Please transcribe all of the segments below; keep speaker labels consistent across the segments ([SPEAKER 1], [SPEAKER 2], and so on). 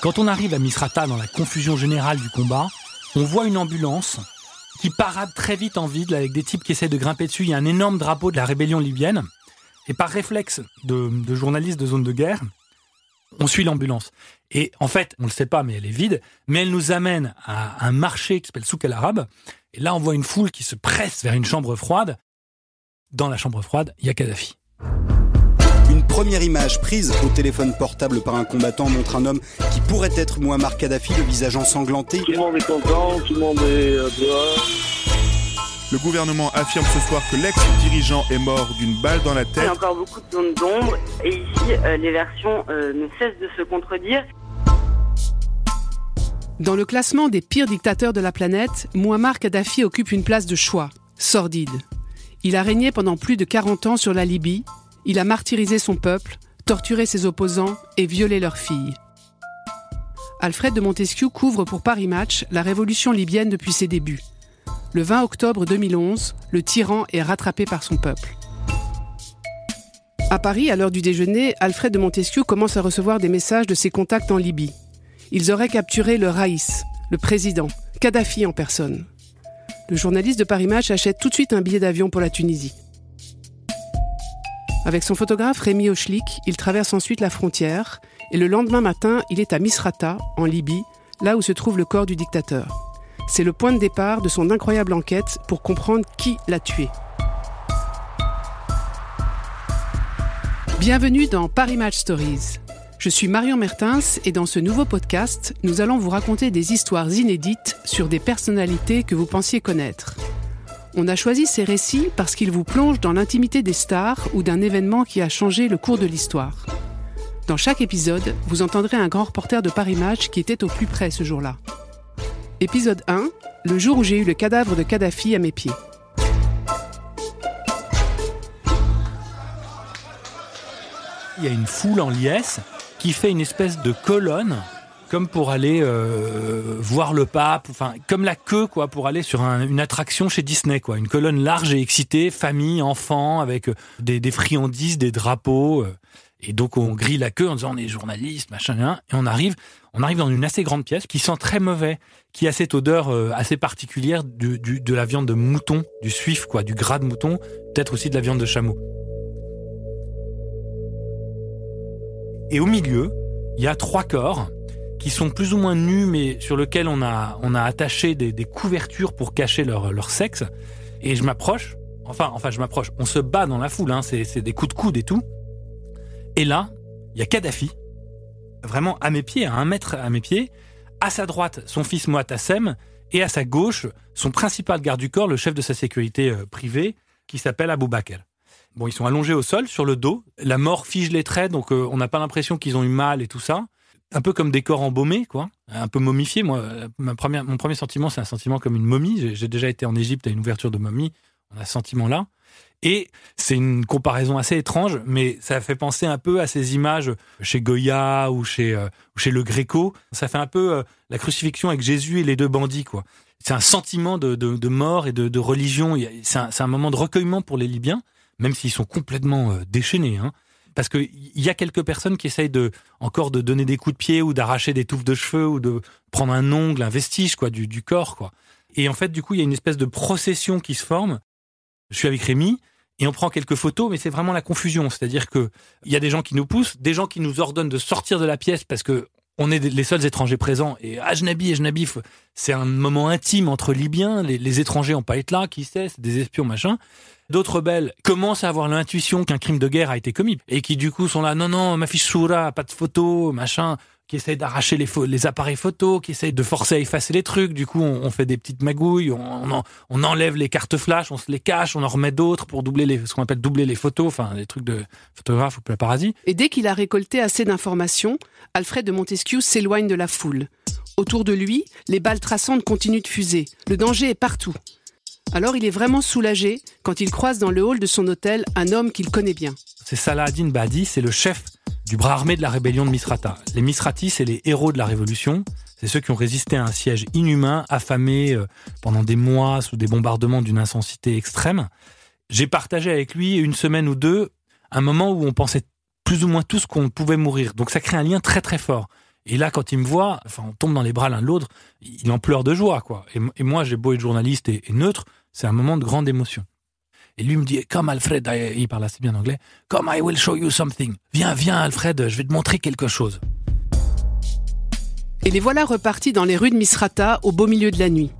[SPEAKER 1] Quand on arrive à Misrata dans la confusion générale du combat, on voit une ambulance qui parade très vite en vide avec des types qui essaient de grimper dessus. Il y a un énorme drapeau de la rébellion libyenne. Et par réflexe de, de journalistes de zone de guerre, on suit l'ambulance. Et en fait, on ne le sait pas, mais elle est vide. Mais elle nous amène à un marché qui s'appelle Souk al Arabe. Et là, on voit une foule qui se presse vers une chambre froide. Dans la chambre froide, il y a Kadhafi.
[SPEAKER 2] Première image prise au téléphone portable par un combattant montre un homme qui pourrait être Muammar Kadhafi, le visage ensanglanté.
[SPEAKER 3] Tout le monde est content, tout le monde est euh, dehors.
[SPEAKER 4] Le gouvernement affirme ce soir que l'ex-dirigeant est mort d'une balle dans la
[SPEAKER 5] Il y
[SPEAKER 4] tête.
[SPEAKER 5] a encore beaucoup de zones d'ombre et ici euh, les versions euh, ne cessent de se contredire.
[SPEAKER 6] Dans le classement des pires dictateurs de la planète, Muammar Kadhafi occupe une place de choix, sordide. Il a régné pendant plus de 40 ans sur la Libye, il a martyrisé son peuple, torturé ses opposants et violé leurs filles. Alfred de Montesquieu couvre pour Paris Match la révolution libyenne depuis ses débuts. Le 20 octobre 2011, le tyran est rattrapé par son peuple. À Paris, à l'heure du déjeuner, Alfred de Montesquieu commence à recevoir des messages de ses contacts en Libye. Ils auraient capturé le Raïs, le président, Kadhafi en personne. Le journaliste de Paris Match achète tout de suite un billet d'avion pour la Tunisie. Avec son photographe Rémi Ochlik, il traverse ensuite la frontière et le lendemain matin, il est à Misrata, en Libye, là où se trouve le corps du dictateur. C'est le point de départ de son incroyable enquête pour comprendre qui l'a tué. Bienvenue dans Paris Match Stories. Je suis Marion Mertens et dans ce nouveau podcast, nous allons vous raconter des histoires inédites sur des personnalités que vous pensiez connaître. On a choisi ces récits parce qu'ils vous plongent dans l'intimité des stars ou d'un événement qui a changé le cours de l'histoire. Dans chaque épisode, vous entendrez un grand reporter de Paris Match qui était au plus près ce jour-là. Épisode 1, le jour où j'ai eu le cadavre de Kadhafi à mes pieds.
[SPEAKER 1] Il y a une foule en liesse qui fait une espèce de colonne comme pour aller euh, voir le pape, enfin comme la queue quoi, pour aller sur un- une attraction chez Disney quoi, une colonne large et excitée, famille, enfants, avec euh, des, friandises, des drapeaux, euh, et donc on grille la queue en disant on est journaliste, machin, et on arrive, on arrive dans une assez grande pièce qui sent très mauvais, qui a cette odeur assez particulière du- de la viande de mouton, du suif quoi, du gras de mouton, peut-être aussi de la viande de chameau. Et au milieu, il y a trois corps qui sont plus ou moins nus, mais sur lesquels on a, on a attaché des, couvertures pour cacher leur, leur sexe. Et je m'approche, enfin, enfin, je m'approche. On se bat dans la foule, hein, c'est c'est des coups de coude et tout. Et là, il y a Kadhafi, vraiment à mes pieds, à un mètre à mes pieds. À sa droite, son fils Moatassem, et à sa gauche, son principal garde du corps, le chef de sa sécurité euh, privée, qui s'appelle Abou Bakr. Bon, ils sont allongés au sol, sur le dos. La mort fige les traits, donc euh, on n'a pas l'impression qu'ils ont eu mal et tout ça. Un peu comme des corps embaumés, quoi. Un peu momifiés. Moi, mon premier sentiment, c'est un sentiment comme une momie. J'ai- déjà été en Égypte à une ouverture de momie. On a ce sentiment-là. Et c'est une comparaison assez étrange, mais ça fait penser un peu à ces images chez Goya ou chez, euh, Le Gréco. Ça fait un peu euh, la crucifixion avec Jésus et les deux bandits, quoi. C'est un sentiment de, mort et de, religion. C'est un moment de recueillement pour les Libyens, même s'ils sont complètement euh, déchaînés. Hein. Parce qu'il y a quelques personnes qui essayent de, encore de donner des coups de pied ou d'arracher des touffes de cheveux ou de prendre un ongle, un vestige quoi, du, du corps. Quoi. Et en fait, du coup, il y a une espèce de procession qui se forme. Je suis avec Rémi et on prend quelques photos, mais c'est vraiment la confusion. C'est-à-dire que il y a des gens qui nous poussent, des gens qui nous ordonnent de sortir de la pièce parce que on est les seuls étrangers présents. Et Ajnabi, Ajnabi, c'est un moment intime entre Libyens. Les, étrangers n'ont pas là, qui sait, c'est des espions, machin. D'autres rebelles commencent à avoir l'intuition qu'un crime de guerre a été commis et qui du coup sont là, non, non, ma fiche Soura, pas de photos, machin, qui essayent d'arracher les, les appareils photos, qui essayent de forcer à effacer les trucs. Du coup, on, fait des petites magouilles, on, on enlève les cartes flash, on se les cache, on en remet d'autres pour doubler les, ce qu'on appelle doubler les photos, enfin, des trucs de photographe ou paparazzi.
[SPEAKER 6] Et dès qu'il a récolté assez d'informations, Alfred de Montesquieu s'éloigne de la foule. Autour de lui, les balles traçantes continuent de fuser. Le danger est partout. Alors il est vraiment soulagé quand il croise dans le hall de son hôtel un homme qu'il connaît bien.
[SPEAKER 1] c'est Saladin Badi, c'est le chef du bras armé de la rébellion de Misrata. Les Misratis, c'est les héros de la révolution. C'est ceux qui ont résisté à un siège inhumain, affamés euh, pendant des mois sous des bombardements d'une intensité extrême. J'ai partagé avec lui une semaine ou deux un moment où on pensait plus ou moins tous qu'on pouvait mourir. Donc ça crée un lien très très fort. Et là, quand il me voit, enfin, on tombe dans les bras l'un de l'autre, il en pleure de joie, quoi. Et, moi, j'ai beau être journaliste et, neutre, c'est un moment de grande émotion. Et lui me dit, comme Alfred, il parle assez bien anglais, comme I will show you something. Viens, viens, Alfred, je vais te montrer quelque chose.
[SPEAKER 6] Et les voilà repartis dans les rues de Misrata au beau milieu de la nuit.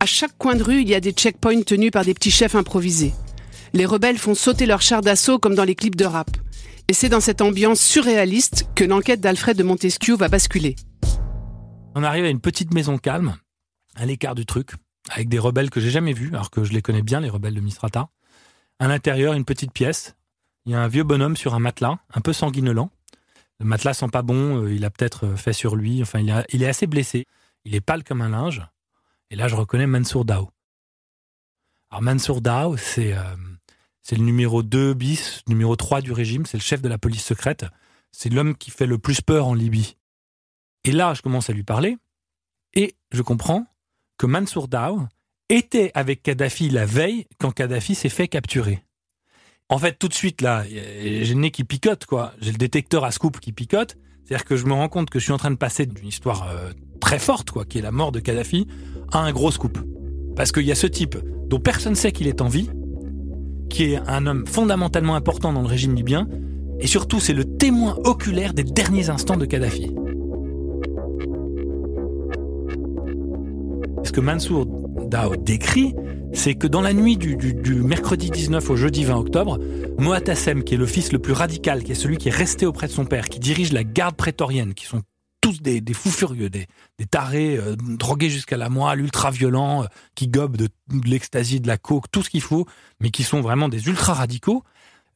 [SPEAKER 6] À chaque coin de rue, il y a des checkpoints tenus par des petits chefs improvisés. Les rebelles font sauter leurs chars d'assaut comme dans les clips de rap. Et c'est dans cette ambiance surréaliste que l'enquête d'Alfred de Montesquieu va basculer.
[SPEAKER 1] On arrive à une petite maison calme, à l'écart du truc, avec des rebelles que j'ai jamais vus, alors que je les connais bien, les rebelles de Misrata. À l'intérieur, une petite pièce. Il y a un vieux bonhomme sur un matelas, un peu sanguinolent. Le matelas sent pas bon, euh, il a peut-être euh, fait sur lui, enfin il, est assez blessé. Il est pâle comme un linge. Et là, je reconnais Mansour Dao. Alors Mansour Dao, c'est euh, c'est le numéro 2 bis, numéro 3 du régime, c'est le chef de la police secrète. C'est l'homme qui fait le plus peur en Libye. Et là, je commence à lui parler, et je comprends que Mansour Dao était avec Kadhafi la veille quand Kadhafi s'est fait capturer. En fait, tout de suite, là, j'ai le nez qui picote, quoi. J'ai le détecteur à scoop qui picote. C'est-à-dire que je me rends compte que je suis en train de passer d'une histoire euh, très forte, quoi, qui est la mort de Kadhafi, à un gros scoop. Parce qu'il y a ce type dont personne ne sait qu'il est en vie, qui est un homme fondamentalement important dans le régime libyen, et surtout, c'est le témoin oculaire des derniers instants de Kadhafi. Ce que Mansour Dao décrit, c'est que dans la nuit du, mercredi 19 au jeudi 20 octobre, Moatassem, qui est le fils le plus radical, qui est celui qui est resté auprès de son père, qui dirige la garde prétorienne, qui sont tous des, fous furieux, des, tarés, euh, drogués jusqu'à la moelle, ultra-violents, euh, qui gobent de, de de la coke, tout ce qu'il faut, mais qui sont vraiment des ultra-radicaux,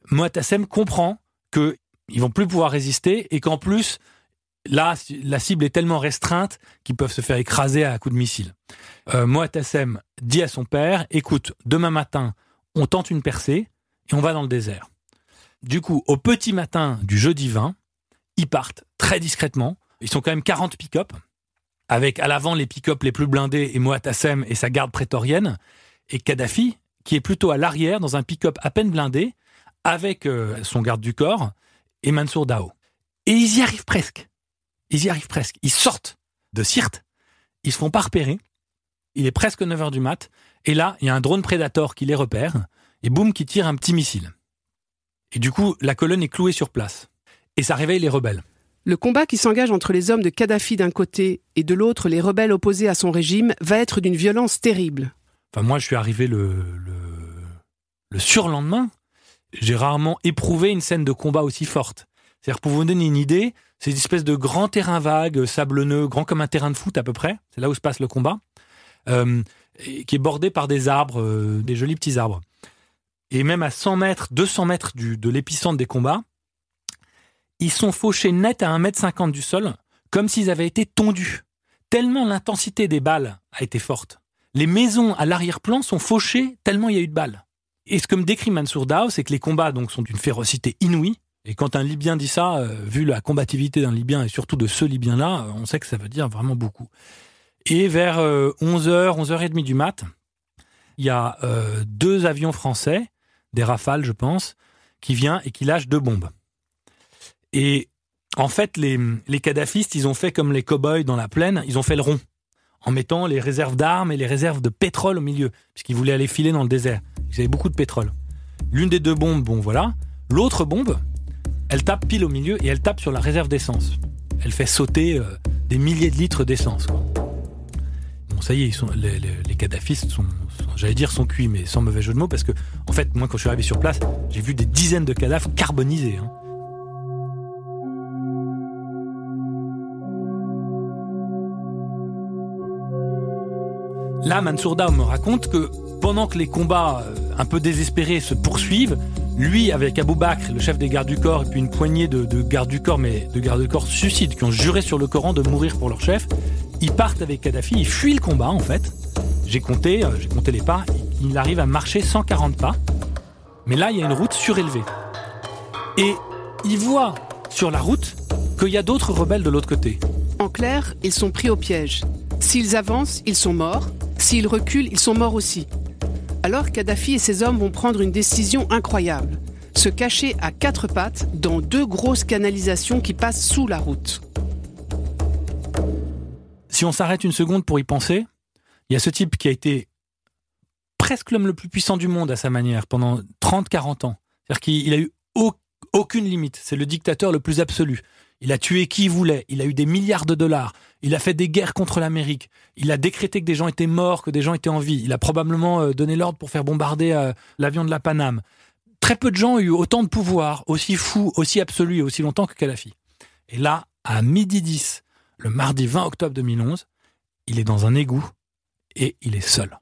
[SPEAKER 1] Moatassem comprend que ils vont plus pouvoir résister et qu'en plus, là, la cible est tellement restreinte qu'ils peuvent se faire écraser à coups de missile. Euh, Moatassem dit à son père, écoute, demain matin, on tente une percée et on va dans le désert. Du coup, au petit matin du jeudi 20, ils partent très discrètement. Ils sont quand même 40 pick-up, avec à l'avant les pick-up les plus blindés et Moatassem et sa garde prétorienne, et Kadhafi, qui est plutôt à l'arrière dans un pick-up à peine blindé, avec euh, son garde du corps et Mansour Dao. Et ils y arrivent presque. Ils y arrivent presque. Ils sortent de Sirte, ils se font pas repérer. Il est presque 9h du mat. Et là, il y a un drone Predator qui les repère. Et boum, qui tire un petit missile. Et du coup, la colonne est clouée sur place. Et ça réveille les rebelles.
[SPEAKER 6] Le combat qui s'engage entre les hommes de Kadhafi d'un côté et de l'autre les rebelles opposés à son régime va être d'une violence terrible.
[SPEAKER 1] Enfin, moi, je suis arrivé le, le, le surlendemain. J'ai rarement éprouvé une scène de combat aussi forte. C'est-à-dire, pour vous donner une idée, c'est une espèce de grand terrain vague, sablonneux, grand comme un terrain de foot à peu près. C'est là où se passe le combat. Euh, qui est bordé par des arbres, euh, des jolis petits arbres. Et même à 100 mètres, 200 mètres de l'épicentre des combats, ils sont fauchés net à 1m50 du sol, comme s'ils avaient été tondus. Tellement l'intensité des balles a été forte. Les maisons à l'arrière-plan sont fauchées tellement il y a eu de balles. Et ce que me décrit Mansour Dao, c'est que les combats donc sont d'une férocité inouïe. Et quand un Libyen dit ça, euh, vu la combativité d'un Libyen et surtout de ce Libyen-là, euh, on sait que ça veut dire vraiment beaucoup. Et vers 11h, 11h30 du mat, il y a euh, deux avions français, des Rafales je pense, qui viennent et qui lâchent deux bombes. Et en fait, les, les kadhafistes, ils ont fait comme les cow-boys dans la plaine, ils ont fait le rond, en mettant les réserves d'armes et les réserves de pétrole au milieu, puisqu'ils voulaient aller filer dans le désert. Ils avaient beaucoup de pétrole. L'une des deux bombes, bon voilà. L'autre bombe, elle tape pile au milieu et elle tape sur la réserve d'essence. Elle fait sauter euh, des milliers de litres d'essence. Bon, ça y est, les, les, kadhafistes sont, sont- j'allais dire, sont cuits, mais sans mauvais jeu de mots, parce que, en fait, moi, quand je suis arrivé sur place, j'ai vu des dizaines de cadavres carbonisés. hein. Là, Mansour Dao me raconte que pendant que les combats euh, un peu désespérés se poursuivent, lui, avec Abou Bakr, le chef des gardes du corps, et puis une poignée de, de gardes du corps, mais de gardes du corps suicides, qui ont juré sur le Coran de mourir pour leur chef, ils partent avec Kadhafi, ils fuient le combat en fait. J'ai compté, euh, j'ai compté les pas, il arrive à marcher 140 pas. Mais là, il y a une route surélevée. Et il voit sur la route qu'il y a d'autres rebelles de l'autre côté.
[SPEAKER 6] En clair, ils sont pris au piège. S'ils avancent, ils sont morts. S'ils reculent, ils sont morts aussi. Alors Kadhafi et ses hommes vont prendre une décision incroyable. Se cacher à quatre pattes dans deux grosses canalisations qui passent sous la route.
[SPEAKER 1] si on s'arrête une seconde pour y penser, il y a ce type qui a été presque l'homme le plus puissant du monde à sa manière pendant 30-40 ans. C'est-à-dire qu'il a eu aucune limite. C'est le dictateur le plus absolu. Il a tué qui il voulait. Il a eu des milliards de dollars. Il a fait des guerres contre l'Amérique. Il a décrété que des gens étaient morts, que des gens étaient en vie. Il a probablement euh, donné l'ordre pour faire bombarder euh, l'avion de la Paname. Très peu de gens ont eu autant de pouvoir, aussi fou, aussi absolu et aussi longtemps que Kadhafi. Et là, à midi 10, le mardi 20 octobre 2011, il est dans un égout et il est seul.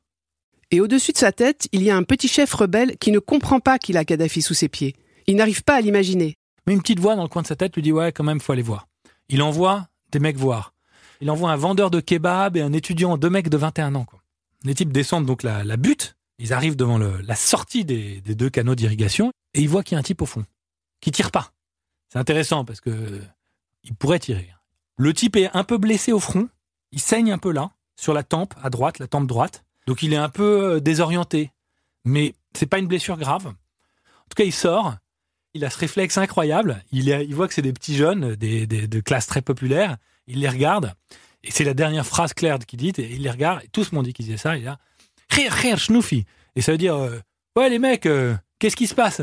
[SPEAKER 6] Et au-dessus de sa tête, il y a un petit chef rebelle qui ne comprend pas qu'il a Kadhafi sous ses pieds. Il n'arrive pas à l'imaginer.
[SPEAKER 1] Mais une petite voix dans le coin de sa tête lui dit ouais, quand même, faut aller voir. Il envoie des mecs voir. Il envoie un vendeur de kebab et un étudiant, deux mecs de 21 ans. Les types descendent donc la, la butte. Ils arrivent devant la sortie des, deux canaux d'irrigation et ils voient qu'il y a un type au fond qui tire pas. C'est intéressant parce que il pourrait tirer. Le type est un peu blessé au front. Il saigne un peu là, sur la tempe à droite, la tempe droite. Donc il est un peu euh, désorienté. Mais c'est pas une blessure grave. En tout cas, il sort. Il a ce réflexe incroyable. Il, il voit que c'est des petits jeunes, des, de classe très populaire. Il les regarde. Et c'est la dernière phrase claire qu'il dit. Et il les regarde. Et tout le monde dit qu'il disait ça. Il a Rire, rire, schnouffi. Et ça veut dire euh, Ouais, les mecs, euh, qu'est-ce qui se passe?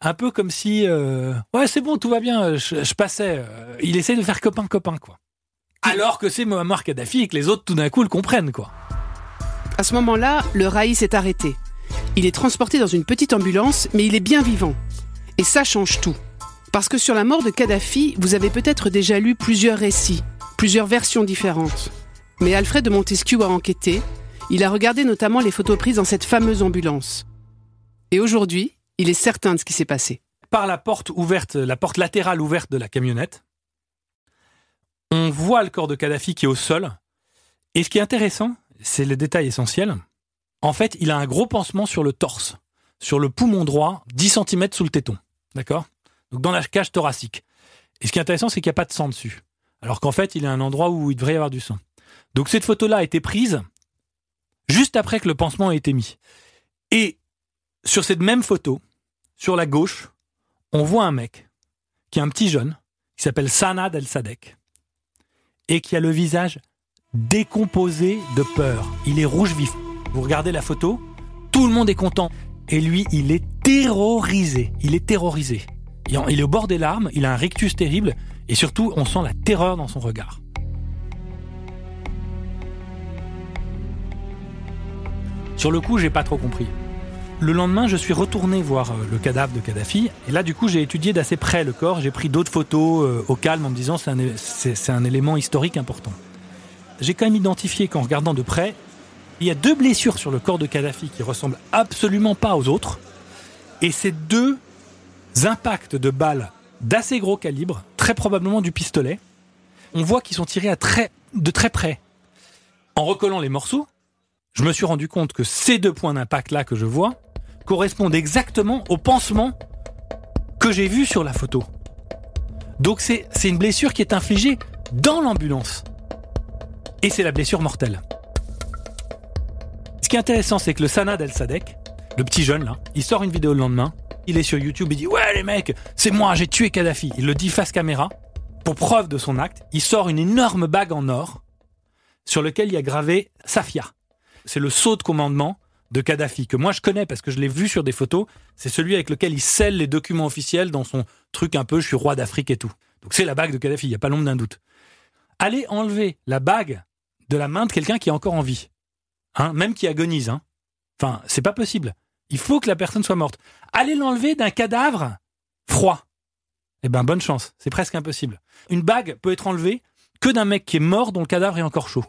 [SPEAKER 1] Un peu comme si Ouais, c'est bon, tout va bien. Je, passais. il essaie de faire copain-copain, quoi. Alors que c'est Muammar Kadhafi et que les autres, tout d'un coup, le comprennent, quoi.
[SPEAKER 6] À ce moment-là, le Raïs est arrêté. Il est transporté dans une petite ambulance, mais il est bien vivant. Et ça change tout. Parce que sur la mort de Kadhafi, vous avez peut-être déjà lu plusieurs récits, plusieurs versions différentes. Mais Alfred de Montesquieu a enquêté. Il a regardé notamment les photos prises dans cette fameuse ambulance. Et aujourd'hui, il est certain de ce qui s'est passé.
[SPEAKER 1] Par la porte ouverte, la porte latérale ouverte de la camionnette, on voit le corps de Kadhafi qui est au sol. Et ce qui est intéressant, c'est le détail essentiel. En fait, il a un gros pansement sur le torse, sur le poumon droit, 10 cm sous le téton. D'accord? Donc dans la cage thoracique. Et ce qui est intéressant, c'est qu'il n'y a pas de sang dessus. Alors qu'en fait, il est à un endroit où il devrait y avoir du sang. Donc cette photo-là a été prise juste après que le pansement a été mis. Et sur cette même photo, sur la gauche, on voit un mec qui est un petit jeune, qui s'appelle Sanad El Sadek, et qui a le visage décomposé de peur. Il est rouge vif. Vous regardez la photo, tout le monde est content. Et lui, il est terrorisé. Il est terrorisé. Il est au bord des larmes, il a un rictus terrible, et surtout, on sent la terreur dans son regard. Sur le coup, j'ai pas trop compris. Le lendemain, je suis retourné voir euh, le cadavre de Kadhafi. Et là, du coup, j'ai étudié d'assez près le corps. J'ai pris d'autres photos euh, au calme en me disant c'est un, un élément historique important j'ai quand même identifié qu'en regardant de près, il y a deux blessures sur le corps de Kadhafi qui ressemblent absolument pas aux autres. Et ces deux impacts de balles d'assez gros calibre, très probablement du pistolet, on voit qu'ils sont tirés de très près. En recollant les morceaux, je me suis rendu compte que ces deux points d'impact-là que je vois correspondent exactement au pansement que j'ai vu sur la photo. Donc c'est une blessure qui est infligée dans l'ambulance. Et c'est la blessure mortelle. Ce qui est intéressant, c'est que le Sanad El Sadek, le petit jeune là, il sort une vidéo le lendemain, il est sur YouTube, il dit Ouais les mecs, c'est moi, j'ai tué Kadhafi. Il le dit face caméra. Pour preuve de son acte, il sort une énorme bague en or sur lequel il y a gravé Safia. C'est le sceau de commandement de Kadhafi, que moi je connais parce que je l'ai vu sur des photos. C'est celui avec lequel il scelle les documents officiels dans son truc un peu je suis roi d'Afrique et tout. Donc c'est la bague de Kadhafi, il n'y a pas l'ombre d'un doute. Allez enlever la bague de la main de quelqu'un qui est encore en vie. Hein, même qui agonise. Hein. Enfin, c'est pas possible. Il faut que la personne soit morte. Allez l'enlever d'un cadavre froid. Eh ben, bonne chance. C'est presque impossible. Une bague peut être enlevée que d'un mec qui est mort dont le cadavre est encore chaud.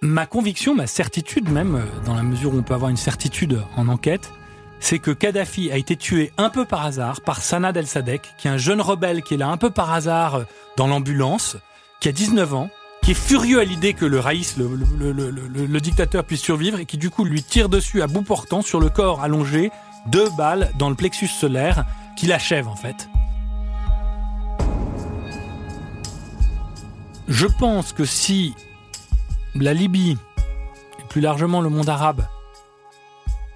[SPEAKER 1] Ma conviction, ma certitude même, euh, dans la mesure où on peut avoir une certitude en enquête, c'est que Kadhafi a été tué un peu par hasard par Sanad El Sadek, qui est un jeune rebelle qui est là un peu par hasard euh, dans l'ambulance, qui a 19 ans, qui est furieux à l'idée que le Raïs, le, dictateur, puisse survivre et qui du coup lui tire dessus à bout portant sur le corps allongé, deux balles dans le plexus solaire, qui l'achève en fait. Je pense que si la Libye, et plus largement le monde arabe,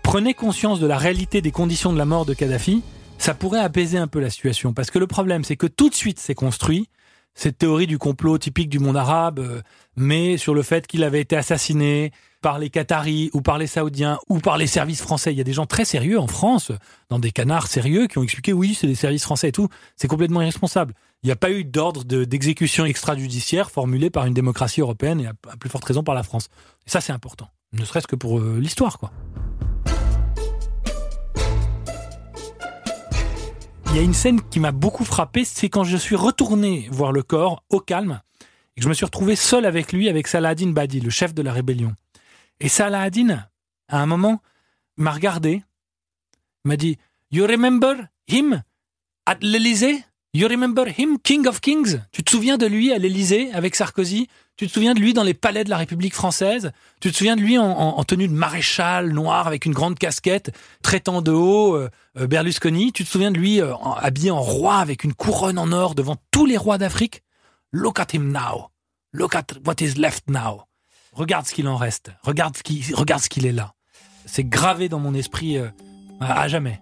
[SPEAKER 1] prenait conscience de la réalité des conditions de la mort de Kadhafi, ça pourrait apaiser un peu la situation. Parce que le problème, c'est que tout de suite, c'est construit cette théorie du complot typique du monde arabe, euh, mais sur le fait qu'il avait été assassiné par les Qataris ou par les Saoudiens ou par les services français. Il y a des gens très sérieux en France, dans des canards sérieux, qui ont expliqué oui, c'est les services français et tout. C'est complètement irresponsable. Il n'y a pas eu d'ordre d'exécution extrajudiciaire formulé par une démocratie européenne et à, plus forte raison par la France. Et ça, c'est important. Ne serait-ce que pour euh, l'histoire, quoi. Il y a une scène qui m'a beaucoup frappé, c'est quand je suis retourné voir le corps au calme et que je me suis retrouvé seul avec lui, avec Saladin Badi, le chef de la rébellion. Et Saladin, à un moment, m'a regardé, m'a dit You remember him at l'Elysée You remember him, King of Kings? Tu te souviens de lui à l'Elysée avec Sarkozy? Tu te souviens de lui dans les palais de la République française? Tu te souviens de lui en, tenue de maréchal noir avec une grande casquette, traitant de haut euh, euh, Berlusconi? Tu te souviens de lui euh, habillé en roi avec une couronne en or devant tous les rois d'Afrique? Look at him now. Look at what is left now. Regarde ce qu'il en reste. Regarde ce qu'il, regarde est là. C'est gravé dans mon esprit à jamais.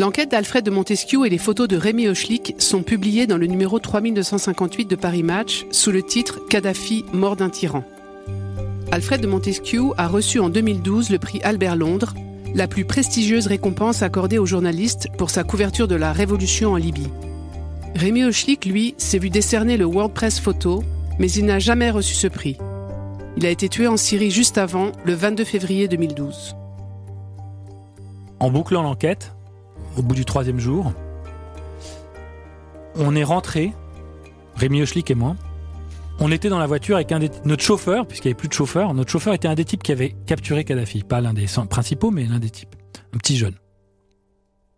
[SPEAKER 6] L'enquête d'Alfred de Montesquieu et les photos de Rémi Hochlik sont publiées dans le numéro 3258 de Paris Match sous le titre Kadhafi, mort d'un tyran. Alfred de Montesquieu a reçu en 2012 le prix Albert Londres, la plus prestigieuse récompense accordée aux journalistes pour sa couverture de la révolution en Libye. Rémi Hochlik, lui, s'est vu décerner le World Press Photo mais il n'a jamais reçu ce prix. Il a été tué en Syrie juste avant, le 22 février 2012.
[SPEAKER 1] En bouclant l'enquête, au bout du troisième jour, on est rentré, Rémi Hochlik et moi. On était dans la voiture avec un des, notre chauffeur, puisqu'il n'y avait plus de chauffeur. Notre chauffeur était un des types qui avait capturé Kadhafi. Pas l'un des principaux, mais l'un des types. Un petit jeune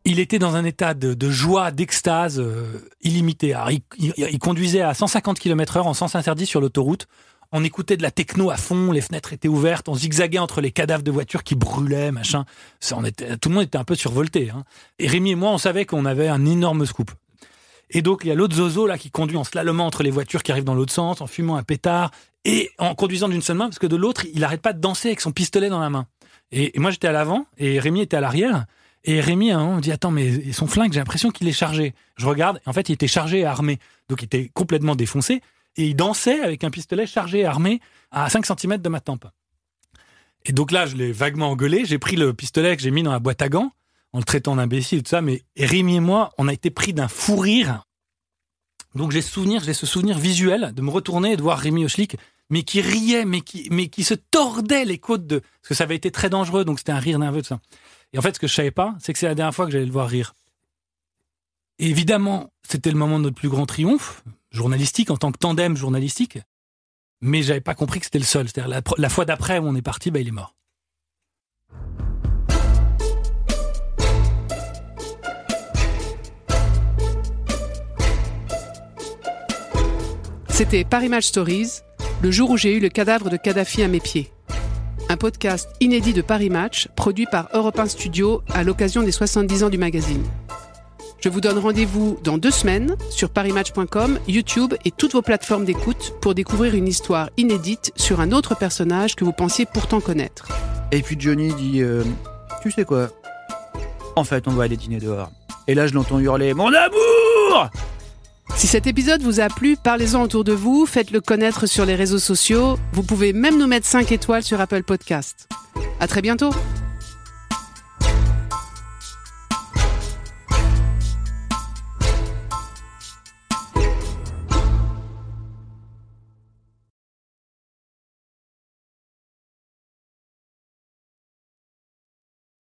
[SPEAKER 1] il était dans un état de, joie, d'extase euh, illimité. il, conduisait à 150 km heure en sens interdit sur l'autoroute. On écoutait de la techno à fond, les fenêtres étaient ouvertes, on zigzaguait entre les cadavres de voitures qui brûlaient, machin. on était, tout le monde était un peu survolté. Hein. Et Rémi et moi, on savait qu'on avait un énorme scoop. Et donc, il y a l'autre zozo là qui conduit en slalomant entre les voitures qui arrivent dans l'autre sens, en fumant un pétard et en conduisant d'une seule main, parce que de l'autre, il n'arrête pas de danser avec son pistolet dans la main. et moi, j'étais à l'avant et Rémi était à l'arrière. Et Rémi, on dit attends, mais son flingue, j'ai l'impression qu'il est chargé. Je regarde, et en fait, il était chargé et armé, donc il était complètement défoncé. Et il dansait avec un pistolet chargé et armé à 5 cm de ma tempe. Et donc là, je l'ai vaguement engueulé. J'ai pris le pistolet que j'ai mis dans la boîte à gants, en le traitant d'imbécile tout ça. Mais Rémi et moi, on a été pris d'un fou rire. Donc j'ai souvenir, j'ai ce souvenir visuel de me retourner et de voir Rémi Hochlik, mais qui riait, mais qui, mais qui se tordait les côtes de, parce que ça avait été très dangereux, donc c'était un rire nerveux, tout ça. Et en fait, ce que je savais pas, c'est que c'est la dernière fois que j'allais le voir rire. évidemment, c'était le moment de notre plus grand triomphe, journalistique, en tant que tandem journalistique. Mais j'avais pas compris que c'était le seul. C'est-à-dire la, fois d'après où on est parti, bah, il est mort.
[SPEAKER 6] C'était Paris Match Stories, le jour où j'ai eu le cadavre de Kadhafi à mes pieds un podcast inédit de Paris Match, produit par Europe 1 Studio à l'occasion des 70 ans du magazine. Je vous donne rendez-vous dans deux semaines sur parimatch.com, YouTube et toutes vos plateformes d'écoute pour découvrir une histoire inédite sur un autre personnage que vous pensiez pourtant connaître.
[SPEAKER 7] Et puis Johnny dit euh, Tu sais quoi? En fait, on va aller dîner dehors. Et là, je l'entends hurler Mon amour
[SPEAKER 6] si cet épisode vous a plu, parlez-en autour de vous, faites-le connaître sur les réseaux sociaux. Vous pouvez même nous mettre 5 étoiles sur Apple Podcast. À très bientôt!